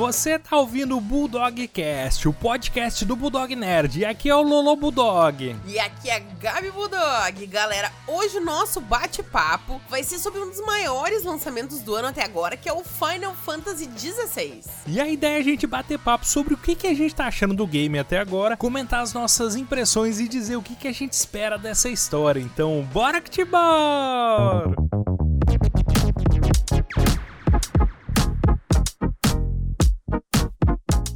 Você tá ouvindo o Bulldog Cast, o podcast do Bulldog Nerd. E aqui é o Lolo Bulldog. E aqui é a Gabi Bulldog. Galera, hoje o nosso bate-papo vai ser sobre um dos maiores lançamentos do ano até agora, que é o Final Fantasy XVI. E a ideia é a gente bater papo sobre o que, que a gente tá achando do game até agora, comentar as nossas impressões e dizer o que, que a gente espera dessa história. Então, bora que te bora!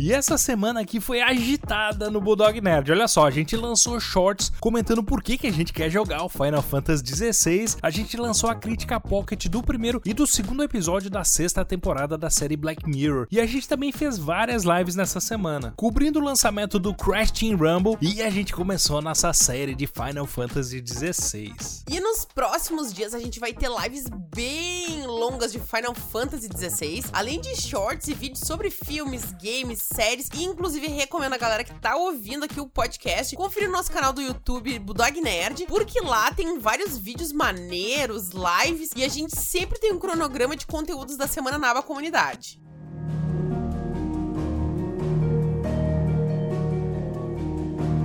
E essa semana aqui foi agitada no Bulldog Nerd. Olha só, a gente lançou shorts comentando por que, que a gente quer jogar o Final Fantasy XVI. A gente lançou a crítica pocket do primeiro e do segundo episódio da sexta temporada da série Black Mirror. E a gente também fez várias lives nessa semana, cobrindo o lançamento do Crash Team Rumble e a gente começou a nossa série de Final Fantasy XVI. E nos próximos dias a gente vai ter lives bem longas de Final Fantasy XVI, além de shorts e vídeos sobre filmes, games, séries. E inclusive recomendo a galera que tá ouvindo aqui o podcast conferir o nosso canal do YouTube, Budog Nerd, porque lá tem vários vídeos maneiros, lives e a gente sempre tem um cronograma de conteúdos da semana na aba comunidade.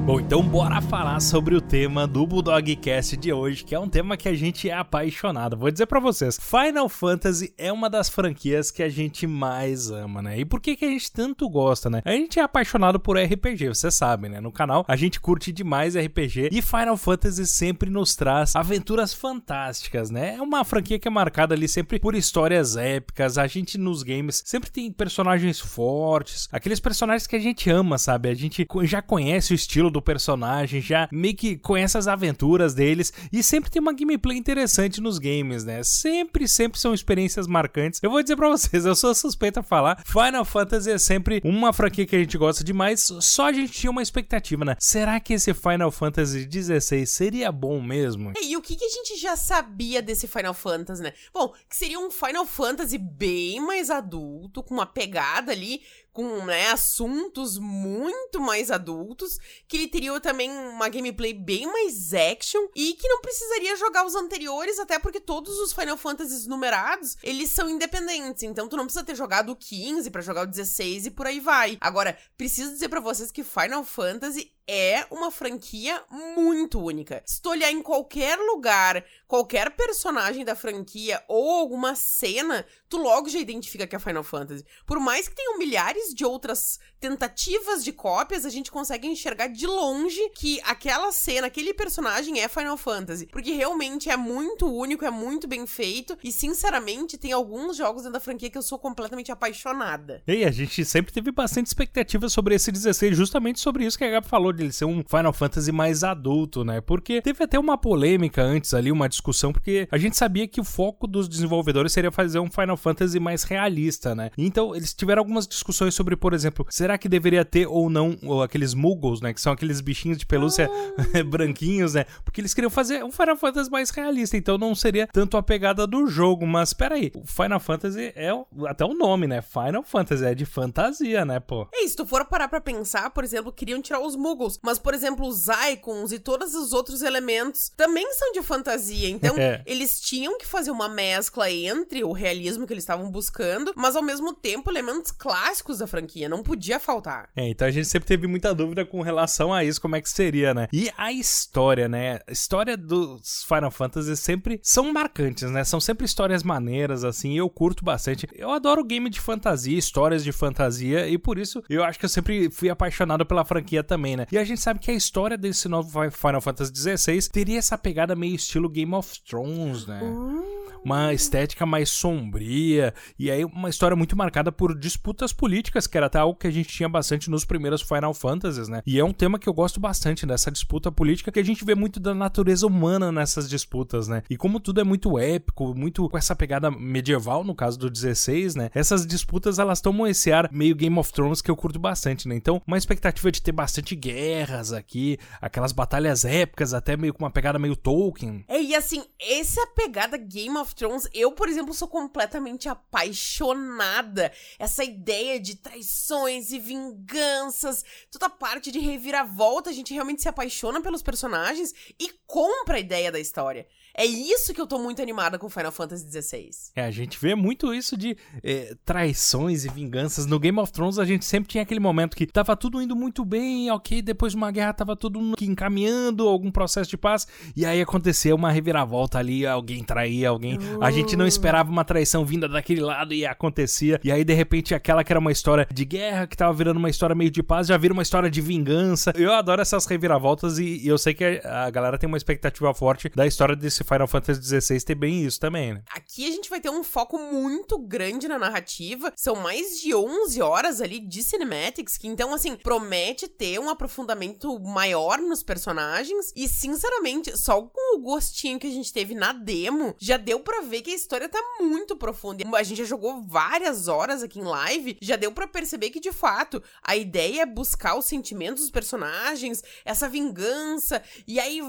Bom, então bora falar sobre o tema do Bulldogcast de hoje, que é um tema que a gente é apaixonado. Vou dizer para vocês, Final Fantasy é uma das franquias que a gente mais ama, né? E por que que a gente tanto gosta, né? A gente é apaixonado por RPG, você sabe, né? No canal a gente curte demais RPG e Final Fantasy sempre nos traz aventuras fantásticas, né? É uma franquia que é marcada ali sempre por histórias épicas. A gente nos games sempre tem personagens fortes, aqueles personagens que a gente ama, sabe? A gente já conhece o estilo do do personagem, já meio que conhece as aventuras deles e sempre tem uma gameplay interessante nos games, né? Sempre, sempre são experiências marcantes. Eu vou dizer pra vocês, eu sou suspeito a falar, Final Fantasy é sempre uma franquia que a gente gosta demais, só a gente tinha uma expectativa, né? Será que esse Final Fantasy XVI seria bom mesmo? E o que, que a gente já sabia desse Final Fantasy, né? Bom, que seria um Final Fantasy bem mais adulto, com uma pegada ali com né, assuntos muito mais adultos, que ele teria também uma gameplay bem mais action e que não precisaria jogar os anteriores, até porque todos os Final Fantasies numerados, eles são independentes, então tu não precisa ter jogado o 15 para jogar o 16 e por aí vai. Agora, preciso dizer para vocês que Final Fantasy é uma franquia muito única. Se tu olhar em qualquer lugar, qualquer personagem da franquia ou alguma cena, tu logo já identifica que é Final Fantasy. Por mais que tenham milhares de outras tentativas de cópias, a gente consegue enxergar de longe que aquela cena, aquele personagem é Final Fantasy. Porque realmente é muito único, é muito bem feito. E, sinceramente, tem alguns jogos dentro da franquia que eu sou completamente apaixonada. E a gente sempre teve bastante expectativa sobre esse 16, justamente sobre isso que a Gabi falou ele ser um Final Fantasy mais adulto, né? Porque teve até uma polêmica antes ali, uma discussão, porque a gente sabia que o foco dos desenvolvedores seria fazer um Final Fantasy mais realista, né? Então, eles tiveram algumas discussões sobre, por exemplo, será que deveria ter ou não ou aqueles Muggles, né? Que são aqueles bichinhos de pelúcia ah. branquinhos, né? Porque eles queriam fazer um Final Fantasy mais realista, então não seria tanto a pegada do jogo. Mas peraí, o Final Fantasy é até o nome, né? Final Fantasy é de fantasia, né, pô? É, se tu for parar pra pensar, por exemplo, queriam tirar os Muggles mas, por exemplo, os icons e todos os outros elementos também são de fantasia. Então, é. eles tinham que fazer uma mescla entre o realismo que eles estavam buscando, mas ao mesmo tempo elementos clássicos da franquia. Não podia faltar. É, então a gente sempre teve muita dúvida com relação a isso, como é que seria, né? E a história, né? A história dos Final Fantasy sempre são marcantes, né? São sempre histórias maneiras, assim, eu curto bastante. Eu adoro game de fantasia, histórias de fantasia, e por isso eu acho que eu sempre fui apaixonado pela franquia também, né? E a gente sabe que a história desse novo Final Fantasy XVI teria essa pegada meio estilo Game of Thrones, né? Uh uma estética mais sombria, e aí uma história muito marcada por disputas políticas, que era até algo que a gente tinha bastante nos primeiros Final Fantasies, né? E é um tema que eu gosto bastante dessa disputa política, que a gente vê muito da natureza humana nessas disputas, né? E como tudo é muito épico, muito com essa pegada medieval, no caso do 16, né? Essas disputas, elas tomam esse ar meio Game of Thrones que eu curto bastante, né? Então, uma expectativa de ter bastante guerras aqui, aquelas batalhas épicas, até meio com uma pegada meio Tolkien. É, e assim, essa pegada Game of Thrones, eu, por exemplo, sou completamente apaixonada. Essa ideia de traições e vinganças, toda a parte de reviravolta, a gente realmente se apaixona pelos personagens e compra a ideia da história. É isso que eu tô muito animada com Final Fantasy XVI. É, a gente vê muito isso de é, traições e vinganças. No Game of Thrones a gente sempre tinha aquele momento que tava tudo indo muito bem, ok, depois de uma guerra tava tudo encaminhando, algum processo de paz, e aí acontecia uma reviravolta ali, alguém traía alguém. Uh. A gente não esperava uma traição vinda daquele lado e acontecia, e aí de repente aquela que era uma história de guerra, que tava virando uma história meio de paz, já vira uma história de vingança. Eu adoro essas reviravoltas e, e eu sei que a galera tem uma expectativa forte da história desse Final Fantasy XVI ter bem isso também, né? Aqui a gente vai ter um foco muito grande na narrativa. São mais de 11 horas ali de cinematics, que então, assim, promete ter um aprofundamento maior nos personagens. E, sinceramente, só com o gostinho que a gente teve na demo, já deu para ver que a história tá muito profunda. A gente já jogou várias horas aqui em live, já deu para perceber que, de fato, a ideia é buscar os sentimentos dos personagens, essa vingança, e aí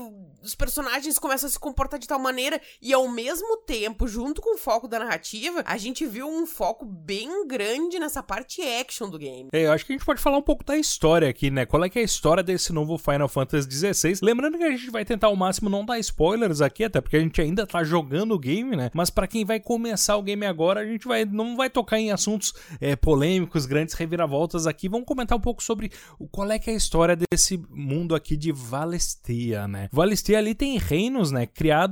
os personagens começam a se comportar de tal maneira, e ao mesmo tempo, junto com o foco da narrativa, a gente viu um foco bem grande nessa parte action do game. É, eu acho que a gente pode falar um pouco da história aqui, né? Qual é que é a história desse novo Final Fantasy XVI? Lembrando que a gente vai tentar ao máximo não dar spoilers aqui, até porque a gente ainda tá jogando o game, né? Mas para quem vai começar o game agora, a gente vai não vai tocar em assuntos é, polêmicos, grandes reviravoltas aqui. Vamos comentar um pouco sobre o, qual é que é a história desse mundo aqui de Valestia, né? Valestia ali tem reinos, né? Criados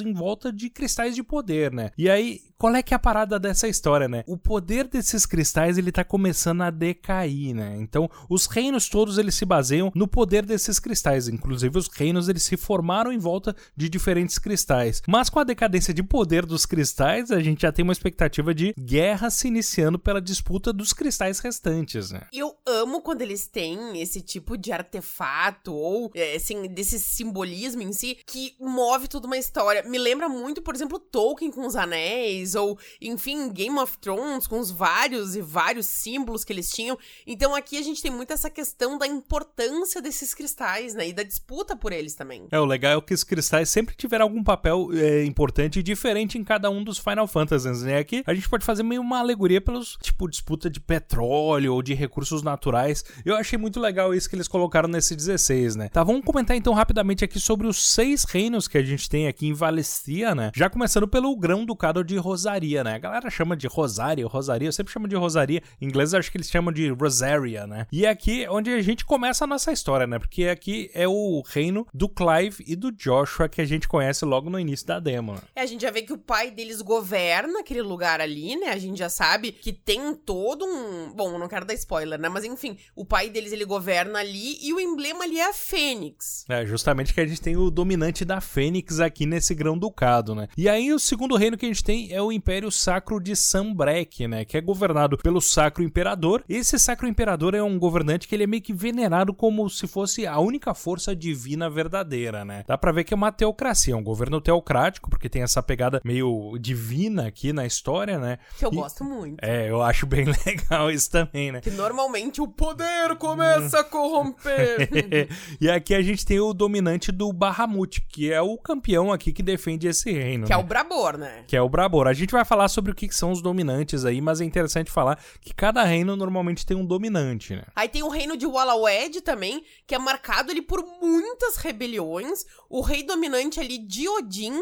em volta de cristais de poder, né? E aí, qual é que é a parada dessa história, né? O poder desses cristais, ele tá começando a decair, né? Então, os reinos todos, eles se baseiam no poder desses cristais. Inclusive, os reinos, eles se formaram em volta de diferentes cristais. Mas com a decadência de poder dos cristais, a gente já tem uma expectativa de guerra se iniciando pela disputa dos cristais restantes, né? Eu amo quando eles têm esse tipo de artefato ou, é, assim, desse simbolismo em si que move toda uma história. Me lembra muito, por exemplo, Tolkien com os anéis ou, enfim, Game of Thrones com os vários e vários símbolos que eles tinham. Então aqui a gente tem muito essa questão da importância desses cristais, né? E da disputa por eles também. É, o legal é que os cristais sempre tiveram algum papel é, importante e diferente em cada um dos Final Fantasies, né? Aqui a gente pode fazer meio uma alegoria pelos, tipo, disputa de petróleo ou de recursos naturais. Eu achei muito legal isso que eles colocaram nesse 16, né? Tá, vamos comentar então rapidamente aqui sobre os seis reinos que a gente tem aqui em Valestia, né? Já começando pelo grão-ducado de Rosaria, né? A galera chama de Rosário, Rosaria, eu sempre chamo de Rosaria. Em inglês acho que eles chamam de Rosaria, né? E é aqui onde a gente começa a nossa história, né? Porque aqui é o reino do Clive e do Joshua que a gente conhece logo no início da demo. É, a gente já vê que o pai deles governa aquele lugar ali, né? A gente já sabe que tem todo um. Bom, não quero dar spoiler, né? Mas enfim, o pai deles ele governa ali e o emblema ali é a Fênix. É, justamente que a gente tem o dominante da Fênix aqui nesse grão-ducado, né? E aí o segundo reino que a gente tem é o Império Sacro de Sambrek, né? Que é governado pelo Sacro Imperador. Esse Sacro Imperador é um governante que ele é meio que venerado como se fosse a única força divina verdadeira, né? Dá pra ver que é uma teocracia, um governo teocrático, porque tem essa pegada meio divina aqui na história, né? Que eu e, gosto muito. É, eu acho bem legal isso também, né? Que normalmente o poder começa a corromper. e aqui a gente tem o dominante do Bahamut, que é o campeão aqui que defende esse reino. Que né? é o Brabor, né? Que é o Brabor. A gente vai falar sobre o que são os dominantes aí, mas é interessante falar que cada reino normalmente tem um dominante, né? Aí tem o reino de Wallawed também, que é marcado ali por muitas rebeliões. O rei dominante ali de Odin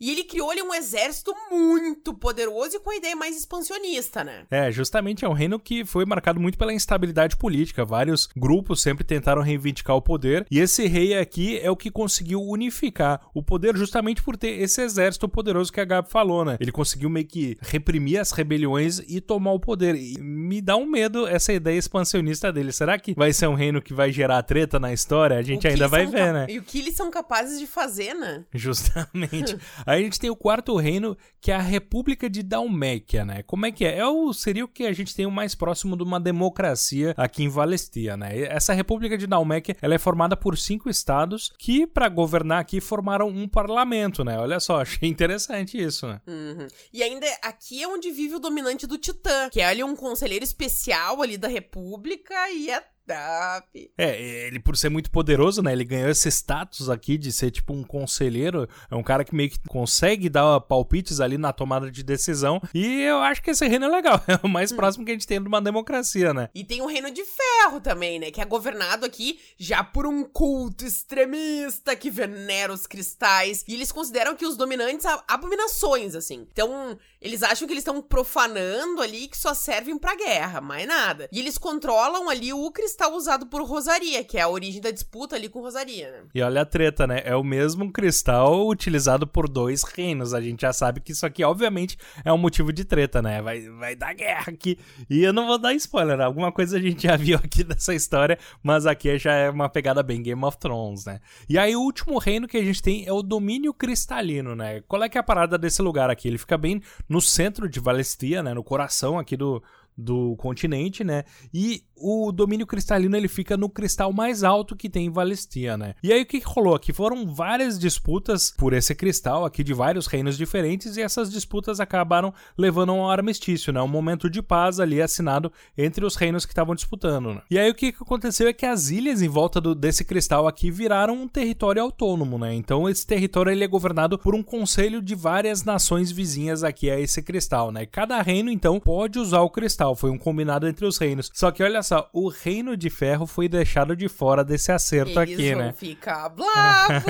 e ele criou ali um exército muito poderoso e com a ideia mais expansionista, né? É, justamente é um reino que foi marcado muito pela instabilidade política. Vários grupos sempre tentaram reivindicar o poder. E esse rei aqui é o que conseguiu unificar o poder justamente por ter esse exército poderoso que a Gabi falou, né? Ele conseguiu meio que reprimir as rebeliões e tomar o poder. E me dá um medo essa ideia expansionista dele. Será que vai ser um reino que vai gerar treta na história? A gente ainda vai ver, né? E o que eles são capazes de fazer, né? Justamente. Aí a gente tem o quarto reino, que é a República de Dalméquia, né? Como é que é? é o, seria o que a gente tem o mais próximo de uma democracia aqui em Valestia, né? Essa República de Dalméquia, ela é formada por cinco estados que, para governar aqui, formaram um parlamento, né? Olha só, achei interessante isso, né? Uhum. E ainda aqui é onde vive o dominante do Titã, que é ali um conselheiro especial ali da República e é top. É, ele por ser muito poderoso, né? Ele ganhou esse status aqui de ser tipo um conselheiro. É um cara que meio que consegue dar palpites ali na tomada de decisão. E eu acho que esse reino é legal. É o mais hum. próximo que a gente tem de uma democracia, né? E tem o reino de ferro também, né? Que é governado aqui já por um culto extremista que venera os cristais. E eles consideram que os dominantes abominações, assim. Então, eles acham que eles estão profanando ali que só servem pra guerra, mais nada. E eles controlam ali o cristal usado por Rosaria, que é a origem da disputa ali com Rosaria, né? E olha a treta, né? É o mesmo cristal utilizado por dois reinos. A gente já sabe que isso aqui, obviamente, é um motivo de treta, né? Vai, vai dar guerra aqui. E eu não vou dar spoiler, né? alguma coisa a gente já viu aqui dessa história, mas aqui já é uma pegada bem Game of Thrones, né? E aí o último reino que a gente tem é o domínio cristalino, né? Qual é que é a parada desse lugar aqui? Ele fica bem no centro de Valestia, né? No coração aqui do, do continente, né? E o domínio cristalino ele fica no cristal mais alto que tem em Valestia, né? E aí o que, que rolou aqui? Foram várias disputas por esse cristal aqui de vários reinos diferentes e essas disputas acabaram levando a um armistício, né? Um momento de paz ali assinado entre os reinos que estavam disputando. Né? E aí o que, que aconteceu é que as ilhas em volta do, desse cristal aqui viraram um território autônomo, né? Então esse território ele é governado por um conselho de várias nações vizinhas aqui a esse cristal, né? Cada reino então pode usar o cristal, foi um combinado entre os reinos. Só que olha o Reino de Ferro foi deixado de fora desse acerto Eles aqui, né? ficar blavos.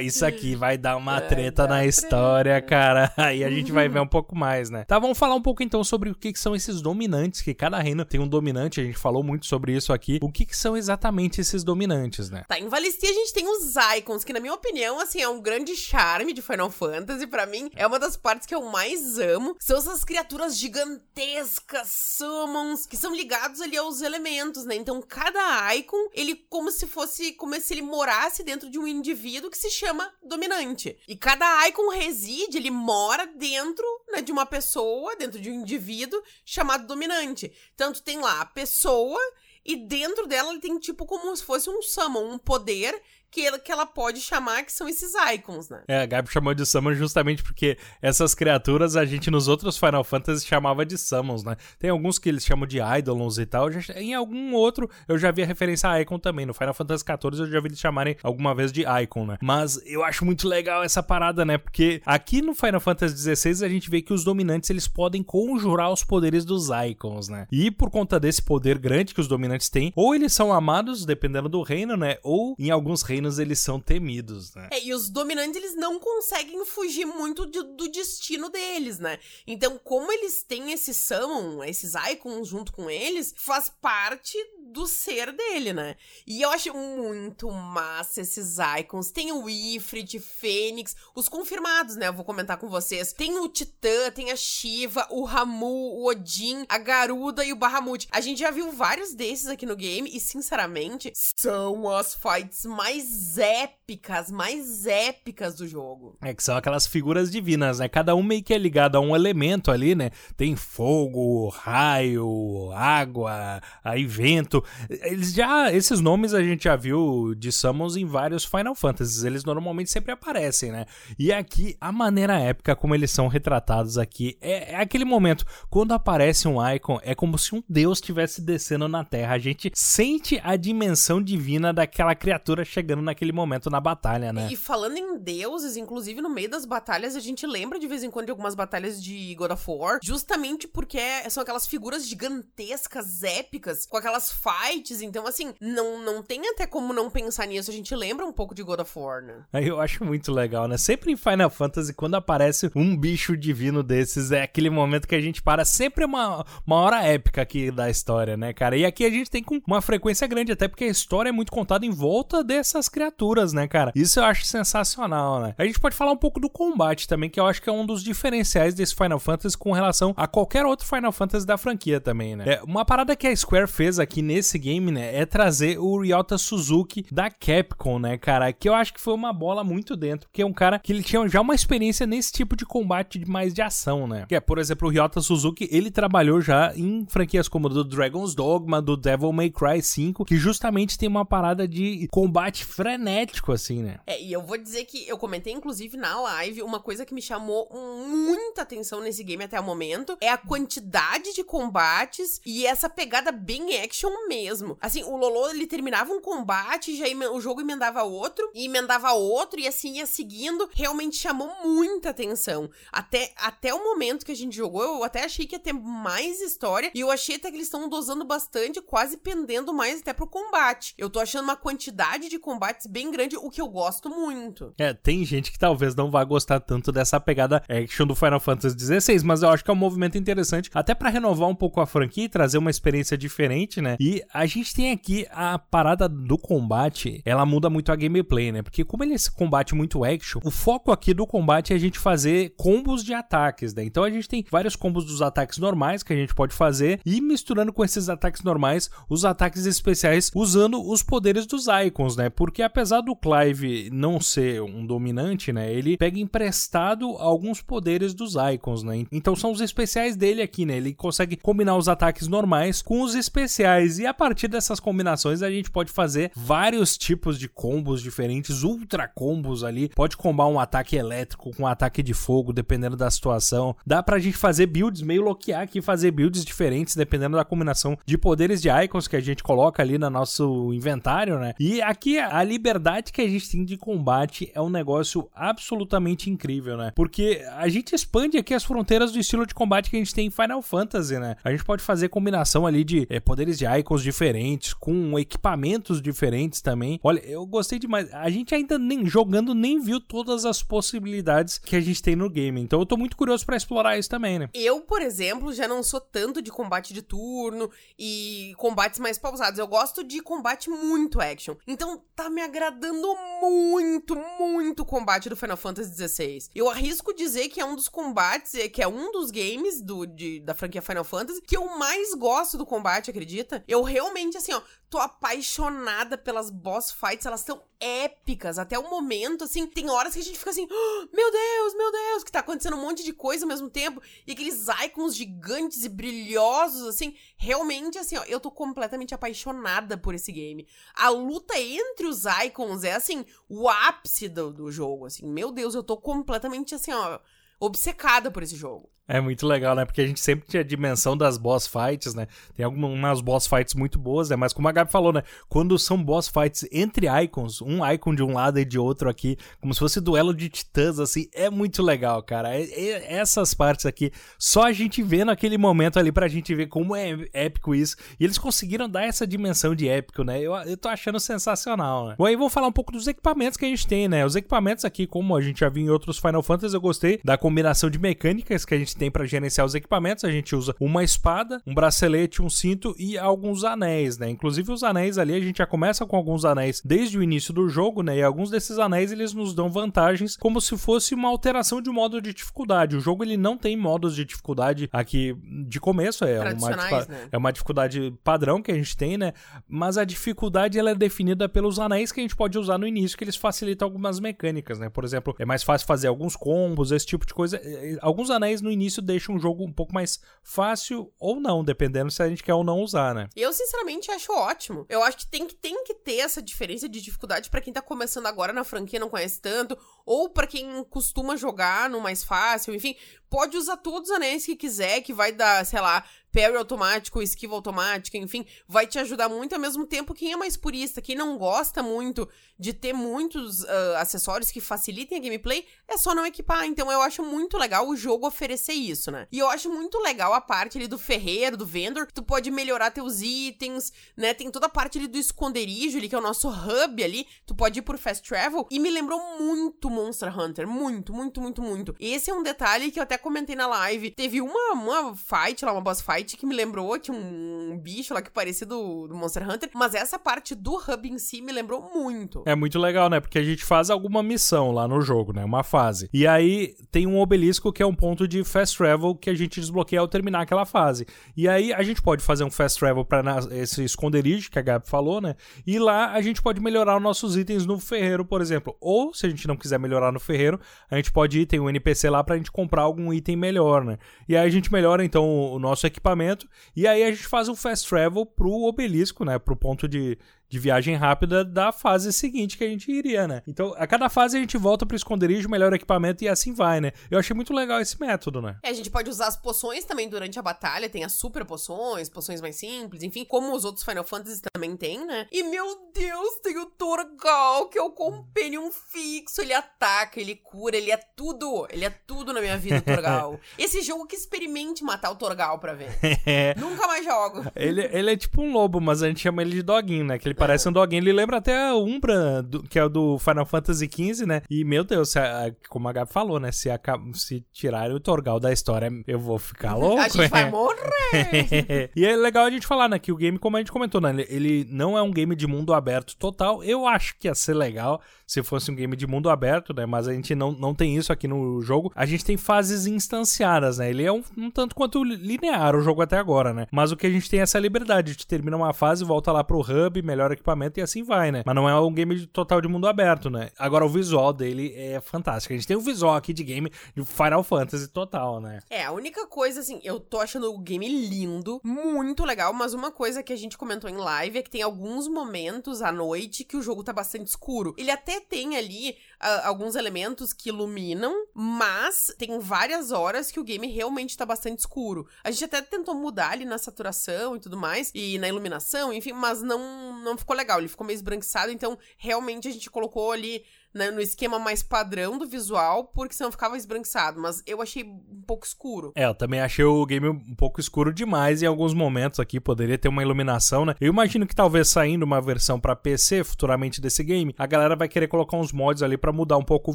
Isso aqui vai dar uma treta na história, cara. Aí a gente vai ver um pouco mais, né? Tá, vamos falar um pouco então sobre o que, que são esses dominantes, que cada reino tem um dominante, a gente falou muito sobre isso aqui. O que, que são exatamente esses dominantes, né? Tá, em Valistia a gente tem os Icons, que na minha opinião, assim, é um grande charme de Final Fantasy. para mim, é uma das partes que eu mais amo. São essas criaturas gigantescas, summons, que são ligados ligados ali aos elementos, né? Então cada icon, ele como se fosse, como se ele morasse dentro de um indivíduo que se chama dominante. E cada icon reside, ele mora dentro né, de uma pessoa, dentro de um indivíduo chamado dominante. Tanto tem lá a pessoa e dentro dela ele tem tipo como se fosse um summon, um poder que ela, que ela pode chamar que são esses icons, né? É, a Gabi chamou de summon justamente porque essas criaturas a gente nos outros Final Fantasy chamava de summons, né? Tem alguns que eles chamam de idolons e tal. Já, em algum outro eu já vi a referência a icon também. No Final Fantasy XIV eu já vi eles chamarem alguma vez de icon, né? Mas eu acho muito legal essa parada, né? Porque aqui no Final Fantasy XVI a gente vê que os dominantes eles podem conjurar os poderes dos icons, né? E por conta desse poder grande que os dominantes têm, ou eles são amados, dependendo do reino, né? Ou em alguns reinos reinos eles são temidos, né? É, e os dominantes eles não conseguem fugir muito de, do destino deles, né? Então, como eles têm esse summon, esses icons junto com eles, faz parte do ser dele, né? E eu acho muito massa esses icons. Tem o Ifrit, Fênix, os confirmados, né? Eu vou comentar com vocês. Tem o Titã, tem a Shiva, o Ramu, o Odin, a Garuda e o Bahamut. A gente já viu vários desses aqui no game e, sinceramente, são as fights mais épicas, mais épicas do jogo. É que são aquelas figuras divinas, né? Cada um meio que é ligado a um elemento ali, né? Tem fogo, raio, água, aí vento eles já. Esses nomes a gente já viu de Summons em vários Final Fantasies. Eles normalmente sempre aparecem, né? E aqui, a maneira épica como eles são retratados aqui é, é aquele momento. Quando aparece um icon, é como se um deus estivesse descendo na Terra. A gente sente a dimensão divina daquela criatura chegando naquele momento na batalha, né? E falando em deuses, inclusive no meio das batalhas, a gente lembra de vez em quando de algumas batalhas de God of War, justamente porque são aquelas figuras gigantescas, épicas, com aquelas fights. Então, assim, não, não tem até como não pensar nisso. A gente lembra um pouco de God of War, né? Eu acho muito legal, né? Sempre em Final Fantasy, quando aparece um bicho divino desses, é aquele momento que a gente para. Sempre uma, uma hora épica aqui da história, né, cara? E aqui a gente tem com uma frequência grande, até porque a história é muito contada em volta dessas criaturas, né, cara? Isso eu acho sensacional, né? A gente pode falar um pouco do combate também, que eu acho que é um dos diferenciais desse Final Fantasy com relação a qualquer outro Final Fantasy da franquia também, né? É, uma parada que a Square fez aqui nesse desse game, né, é trazer o Ryota Suzuki da Capcom, né, cara? Que eu acho que foi uma bola muito dentro, porque é um cara que ele tinha já uma experiência nesse tipo de combate mais de ação, né? Que é, por exemplo, o Ryota Suzuki, ele trabalhou já em franquias como do Dragon's Dogma, do Devil May Cry 5, que justamente tem uma parada de combate frenético, assim, né? É, e eu vou dizer que eu comentei, inclusive, na live, uma coisa que me chamou muita atenção nesse game até o momento é a quantidade de combates e essa pegada bem action mesmo. Assim, o Lolo, ele terminava um combate, já o jogo emendava outro, e emendava outro, e assim ia seguindo. Realmente chamou muita atenção. Até, até o momento que a gente jogou, eu até achei que ia ter mais história, e eu achei até que eles estão dosando bastante, quase pendendo mais até pro combate. Eu tô achando uma quantidade de combates bem grande, o que eu gosto muito. É, tem gente que talvez não vá gostar tanto dessa pegada action do Final Fantasy XVI, mas eu acho que é um movimento interessante, até para renovar um pouco a franquia e trazer uma experiência diferente, né? E a gente tem aqui a parada do combate, ela muda muito a gameplay, né? Porque como ele é esse combate muito action, o foco aqui do combate é a gente fazer combos de ataques, né? Então a gente tem vários combos dos ataques normais que a gente pode fazer e misturando com esses ataques normais, os ataques especiais usando os poderes dos icons, né? Porque apesar do Clive não ser um dominante, né? Ele pega emprestado alguns poderes dos icons, né? Então são os especiais dele aqui, né? Ele consegue combinar os ataques normais com os especiais e a partir dessas combinações a gente pode fazer vários tipos de combos diferentes, ultra combos ali. Pode combar um ataque elétrico com um ataque de fogo, dependendo da situação. Dá pra gente fazer builds, meio loquear aqui, fazer builds diferentes, dependendo da combinação de poderes de icons que a gente coloca ali no nosso inventário, né? E aqui a liberdade que a gente tem de combate é um negócio absolutamente incrível, né? Porque a gente expande aqui as fronteiras do estilo de combate que a gente tem em Final Fantasy, né? A gente pode fazer combinação ali de é, poderes de icons diferentes, com equipamentos diferentes também. Olha, eu gostei demais. A gente ainda nem jogando nem viu todas as possibilidades que a gente tem no game. Então eu tô muito curioso para explorar isso também, né? Eu, por exemplo, já não sou tanto de combate de turno e combates mais pausados. Eu gosto de combate muito action. Então tá me agradando muito, muito o combate do Final Fantasy XVI. Eu arrisco dizer que é um dos combates, é, que é um dos games do, de, da franquia Final Fantasy que eu mais gosto do combate, acredita? Eu realmente, assim, ó, tô apaixonada pelas boss fights, elas estão épicas até o momento, assim, tem horas que a gente fica assim, oh, meu Deus, meu Deus, que tá acontecendo um monte de coisa ao mesmo tempo, e aqueles icons gigantes e brilhosos, assim, realmente, assim, ó, eu tô completamente apaixonada por esse game. A luta entre os icons é, assim, o ápice do, do jogo, assim, meu Deus, eu tô completamente, assim, ó, obcecada por esse jogo. É muito legal, né? Porque a gente sempre tinha a dimensão das boss fights, né? Tem algumas boss fights muito boas, né? Mas como a Gabi falou, né? Quando são boss fights entre icons, um icon de um lado e de outro aqui, como se fosse duelo de titãs, assim, é muito legal, cara. É, é, essas partes aqui, só a gente vê naquele momento ali pra gente ver como é épico isso. E eles conseguiram dar essa dimensão de épico, né? Eu, eu tô achando sensacional, né? Bom, aí vou falar um pouco dos equipamentos que a gente tem, né? Os equipamentos aqui, como a gente já viu em outros Final Fantasy, eu gostei da combinação de mecânicas que a gente tem para gerenciar os equipamentos, a gente usa uma espada, um bracelete, um cinto e alguns anéis, né? Inclusive os anéis ali, a gente já começa com alguns anéis desde o início do jogo, né? E alguns desses anéis eles nos dão vantagens como se fosse uma alteração de modo de dificuldade. O jogo ele não tem modos de dificuldade aqui de começo, é uma, né? é uma dificuldade padrão que a gente tem, né? Mas a dificuldade ela é definida pelos anéis que a gente pode usar no início, que eles facilitam algumas mecânicas, né? Por exemplo, é mais fácil fazer alguns combos, esse tipo de coisa. Alguns anéis no início deixam deixa um jogo um pouco mais fácil ou não, dependendo se a gente quer ou não usar, né? Eu, sinceramente, acho ótimo. Eu acho que tem que, tem que ter essa diferença de dificuldade para quem tá começando agora na franquia não conhece tanto, ou para quem costuma jogar no mais fácil, enfim, pode usar todos os anéis que quiser, que vai dar, sei lá, parry automático, esquiva automática, enfim, vai te ajudar muito ao mesmo tempo quem é mais purista, quem não gosta muito de ter muitos uh, acessórios que facilitem a gameplay, é só não equipar. Então eu acho muito legal o jogo oferecer isso, né? E eu acho muito legal a parte ali do ferreiro, do vendor, que tu pode melhorar teus itens, né? Tem toda a parte ali do esconderijo ali, que é o nosso hub ali, tu pode ir por fast travel, e me lembrou muito Monster Hunter, muito, muito, muito, muito. Esse é um detalhe que eu até comentei na live. Teve uma, uma fight lá, uma boss fight, que me lembrou, tinha um bicho lá que parecia do, do Monster Hunter, mas essa parte do hub em si me lembrou muito. É muito legal, né? Porque a gente faz alguma missão lá no jogo, né? Uma fase. E aí tem um obelisco que é um ponto de fast travel que a gente desbloqueia ao terminar aquela fase. E aí a gente pode fazer um fast travel para esse esconderijo que a Gabi falou, né? E lá a gente pode melhorar os nossos itens no ferreiro, por exemplo. Ou se a gente não quiser melhorar no ferreiro, a gente pode ir, tem um NPC lá pra gente comprar algum item melhor, né? E aí a gente melhora então o nosso equipamento e aí a gente faz um fast travel pro obelisco, né? Pro ponto de, de viagem rápida da fase seguinte que a gente iria, né? Então, a cada fase a gente volta pro esconderijo, melhor equipamento e assim vai, né? Eu achei muito legal esse método, né? É, a gente pode usar as poções também durante a batalha, tem as super poções, poções mais simples, enfim, como os outros Final Fantasy também tem, né? E meu Deus, tem o Torgal, que é o Companion fixo, ele ataca, ele cura, ele é tudo, ele é tudo na minha vida, o Torgal. Esse jogo que experimente matar o Torgal pra ver. Nunca mais jogo. Ele, ele é tipo um lobo, mas a gente chama ele de doguinho, né? Que ele parece um doguinho, ele lembra até a Umbra, do- que é o do Final Fantasy XV, né? E, meu Deus, a- como a Gabi falou, né? Se, aca- se tirarem o Torgal da história, eu vou ficar louco. A gente vai é. morrer. e é legal a gente falar, né, que o game, como a gente comentou, né, ele, ele não é um game de mundo aberto total. Eu acho que ia ser legal se fosse um game de mundo aberto, né, mas a gente não, não tem isso aqui no jogo. A gente tem fases instanciadas, né, ele é um, um tanto quanto linear o jogo até agora, né, mas o que a gente tem é essa liberdade, gente termina uma fase, volta lá pro hub, melhora equipamento e assim vai, né, mas não é um game de- total de mundo aberto, né. Agora o visual dele é fantástico, a gente tem o visual aqui de game de Final Fantasy total, né. É, a única coisa, assim, eu tô achando o game lindo, muito legal, mas uma coisa que a gente comentou em live é que tem alguns momentos à noite que o jogo tá bastante escuro. Ele até tem ali ah, alguns elementos que iluminam, mas tem várias horas que o game realmente tá bastante escuro. A gente até tentou mudar ali na saturação e tudo mais, e na iluminação, enfim, mas não, não ficou legal, ele ficou meio esbranquiçado, então realmente a gente colocou ali né, no esquema mais padrão do visual, porque senão ficava esbranquiçado. Mas eu achei um pouco escuro. É, eu também achei o game um pouco escuro demais em alguns momentos aqui, poderia ter uma iluminação, né? Eu imagino que talvez saindo uma versão pra PC futuramente desse game, a galera vai querer colocar uns mods ali pra mudar um pouco o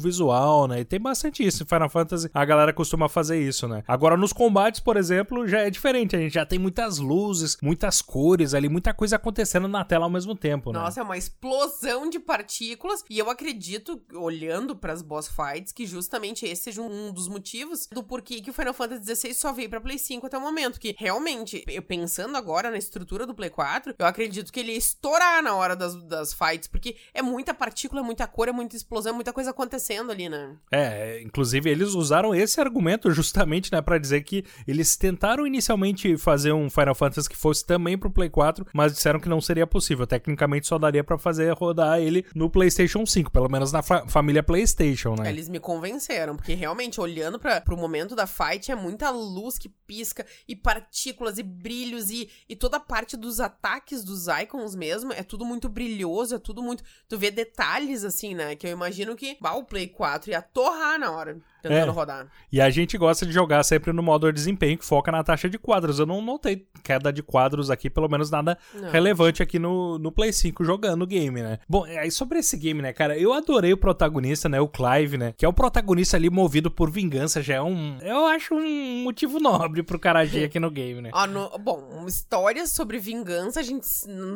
visual, né? E tem bastante isso em Final Fantasy, a galera costuma fazer isso, né? Agora nos combates, por exemplo, já é diferente, a gente já tem muitas luzes, muitas cores ali, muita coisa acontecendo na tela ao mesmo tempo, né? Nossa, é uma explosão de partículas. E eu acredito, olhando pras boss fights, que justamente esse seja um dos motivos do porquê que o Final Fantasy XVI só veio pra Play 5 até o momento. Que realmente, eu pensando agora na estrutura do Play 4, eu acredito que ele ia estourar na hora das, das fights. Porque é muita partícula, é muita cor, é muita explosão, é muita coisa acontecendo ali, né? É, inclusive eles usaram esse argumento justamente, né, para dizer que eles tentaram inicialmente fazer um Final Fantasy que fosse também pro Play 4, mas disseram que não seria possível. Tecnicamente só daria pra fazer rodar ele no PlayStation 5, pelo menos na fa- família PlayStation, né? Eles me convenceram, porque realmente, olhando para pro momento da fight, é muita luz que pisca, e partículas, e brilhos, e, e toda a parte dos ataques dos icons mesmo, é tudo muito brilhoso, é tudo muito. Tu vê detalhes assim, né? Que eu imagino que bah, o Play 4 ia torrar na hora, tentando É. rodar. E a gente gosta de jogar sempre no modo de desempenho que foca na taxa de quadros. Eu não notei queda de quadros aqui, pelo menos nada Não. relevante aqui no, no Play 5 jogando o game, né? Bom, aí sobre esse game, né, cara, eu adorei o protagonista, né, o Clive, né, que é o protagonista ali movido por vingança, já é um, eu acho um motivo nobre pro cara agir aqui no game, né? Ó, no- bom, histórias sobre vingança, a gente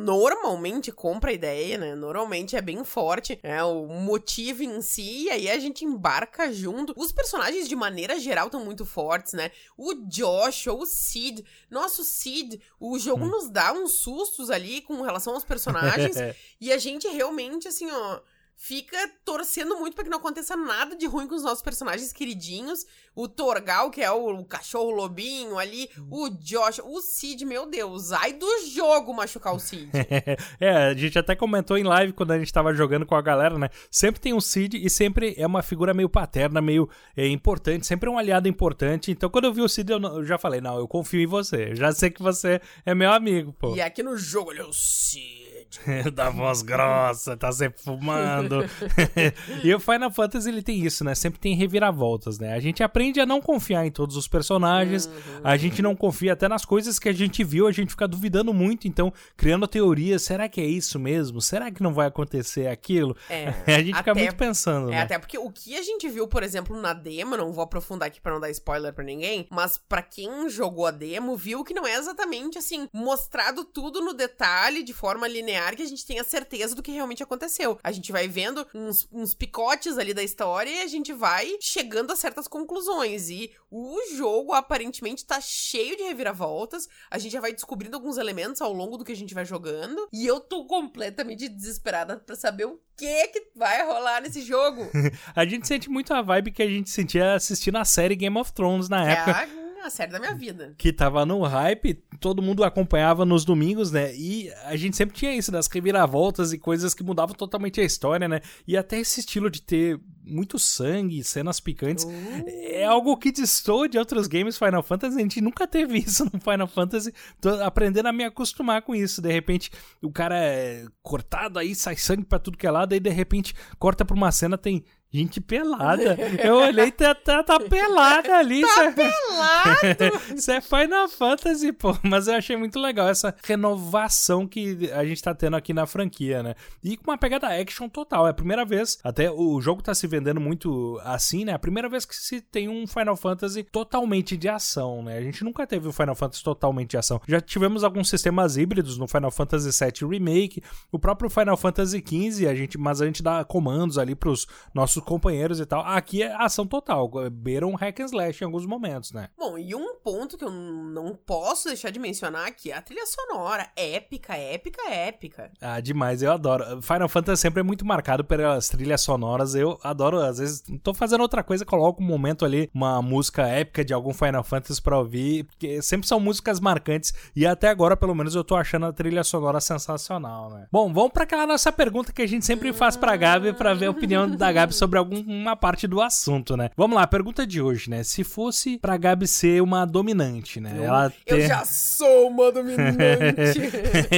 normalmente compra a ideia, né? Normalmente é bem forte, é o motivo em si, e aí a gente embarca junto. Os personagens, de maneira geral, estão muito fortes, né? O Josh, ou o Sid. Nossa, o Sid, o jogo nos dá uns sustos ali com relação aos personagens. E a gente realmente, assim, ó, fica torcendo muito pra que não aconteça nada de ruim com os nossos personagens queridinhos. O Torgal, que é o, cachorro lobinho ali, o Josh, o Cid, meu Deus, ai do jogo machucar o Cid. é, a gente até comentou em live quando a gente tava jogando com a galera, né? Sempre tem um Cid e sempre é uma figura meio paterna, meio é, importante, sempre é um aliado importante. Então quando eu vi o Cid, eu, não- eu já falei, não, eu confio em você. Eu já sei que você é meu amigo, pô. e aqui no jogo é o Cid. da voz grossa, tá sempre fumando. e o Final Fantasy ele tem isso, né? Sempre tem reviravoltas, né? A gente aprende a não confiar em todos os personagens, a gente não confia até nas coisas que a gente viu, a gente fica duvidando muito, então criando teorias, será que é isso mesmo? Será que não vai acontecer aquilo? É, a gente fica muito pensando, É, né? até porque o que a gente viu, por exemplo, na demo, não vou aprofundar aqui pra não dar spoiler pra ninguém, mas pra quem jogou a demo, viu que não é exatamente assim, mostrado tudo no detalhe, de forma linear, que a gente tenha certeza do que realmente aconteceu. A gente vai vendo uns, uns picotes ali da história e a gente vai chegando a certas conclusões. E o jogo aparentemente tá cheio de reviravoltas. A gente já vai descobrindo alguns elementos ao longo do que a gente vai jogando. E eu tô completamente desesperada pra saber o que que vai rolar nesse jogo. A gente sente muito a vibe que a gente sentia assistindo a série Game of Thrones na época. É, a série da minha vida. Que tava no hype, todo mundo acompanhava nos domingos, né? E a gente sempre tinha isso, das reviravoltas e coisas que mudavam totalmente a história, né? E até esse estilo de ter muito sangue, cenas picantes. Uh. É algo que distou de outros games Final Fantasy. A gente nunca teve isso no Final Fantasy. Tô aprendendo a me acostumar com isso. De repente, o cara é cortado aí, sai sangue pra tudo que é lado, aí de repente corta pra uma cena, tem Gente pelada. Eu olhei, tá, tá, tá pelada ali. Tá é pelado! Isso é Final Fantasy, pô. Mas eu achei muito legal essa renovação que a gente tá tendo aqui na franquia, né? E com uma pegada action total. É a primeira vez, até o jogo tá se vendendo muito assim, né? É a primeira vez que se tem um Final Fantasy totalmente de ação, né? A gente nunca teve um Final Fantasy totalmente de ação. Já tivemos alguns sistemas híbridos no Final Fantasy VII Remake, o próprio Final Fantasy XV, a gente, mas a gente dá comandos ali pros nossos nossos companheiros e tal. Aqui é ação total, beira um hack and slash em alguns momentos, né? Bom, e um ponto que eu não posso deixar de mencionar aqui é a trilha sonora. Épica, épica, épica. Ah, demais, eu adoro. Final Fantasy sempre é muito marcado pelas trilhas sonoras. Eu adoro, às vezes, tô fazendo outra coisa, coloco um momento ali, uma música épica de algum Final Fantasy pra ouvir, porque sempre são músicas marcantes e até agora, pelo menos, eu tô achando a trilha sonora sensacional, né? Bom, vamos para aquela nossa pergunta que a gente sempre faz pra Gabi pra ver a opinião da Gabi sobre sobre alguma parte do assunto, né? Vamos lá, pergunta de hoje, né? Se fosse pra Gabi ser uma dominante, né? Eu, Ela ter... eu já sou uma dominante.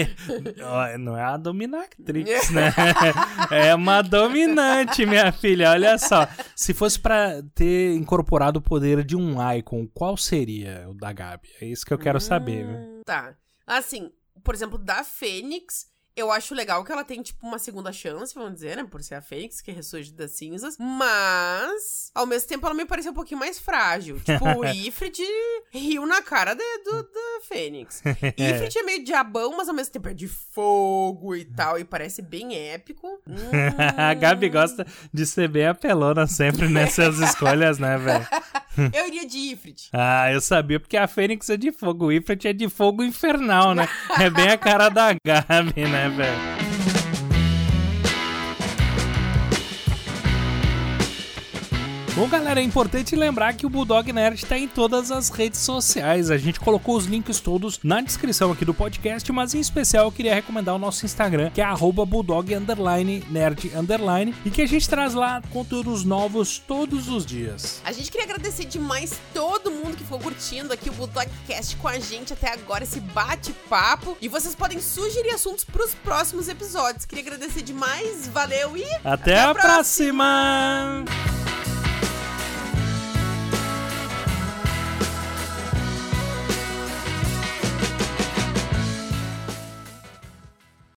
Não é a dominatrix, né? é uma dominante, minha filha. Olha só. Se fosse pra ter incorporado o poder de um Icon, qual seria o da Gabi? É isso que eu quero hum, saber, viu? Tá. Assim, por exemplo, da Fênix, eu acho legal que ela tem, tipo, uma segunda chance, vamos dizer, né? Por ser a Fênix, que ressurge das cinzas. Mas, ao mesmo tempo, ela me pareceu um pouquinho mais frágil. Tipo, o Ifrit riu na cara de, do, da Fênix. Ifrit é meio diabão, mas ao mesmo tempo é de fogo e tal. E parece bem épico. Hum... a Gabi gosta de ser bem apelona sempre nessas escolhas, né, velho? eu iria de Ifrit. Ah, eu sabia, porque a Fênix é de fogo. O Ifrit é de fogo infernal, né? é bem a cara da Gabi, né, velho? Bom, galera, é importante lembrar que o Bulldog Nerd está em todas as redes sociais. A gente colocou os links todos na descrição aqui do podcast, mas em especial eu queria recomendar o nosso Instagram, que é Bulldog Nerd Underline, e que a gente traz lá conteúdos novos todos os dias. A gente queria agradecer demais todo mundo que ficou curtindo aqui o Bulldogcast com a gente até agora, esse bate-papo. E vocês podem sugerir assuntos para os próximos episódios. Queria agradecer demais, valeu e até, até a próxima. próxima.